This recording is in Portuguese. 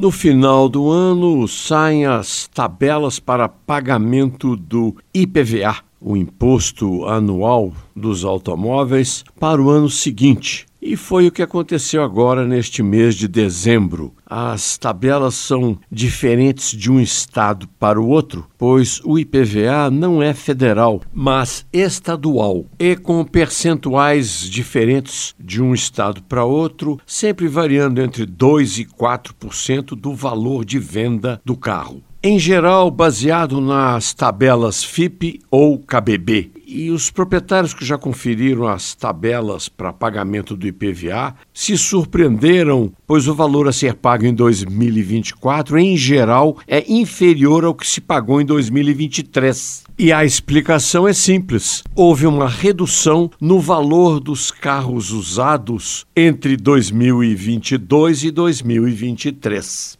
No final do ano saem as tabelas para pagamento do IPVA, o Imposto Anual dos Automóveis, para o ano seguinte. E foi o que aconteceu agora neste mês de dezembro. As tabelas são diferentes de um estado para o outro, pois o IPVA não é federal, mas estadual, e com percentuais diferentes de um estado para outro, sempre variando entre 2 e 4% do valor de venda do carro em geral baseado nas tabelas FIP ou KBB. E os proprietários que já conferiram as tabelas para pagamento do IPVA se surpreenderam, pois o valor a ser pago em 2024, em geral, é inferior ao que se pagou em 2023. E a explicação é simples: houve uma redução no valor dos carros usados entre 2022 e 2023.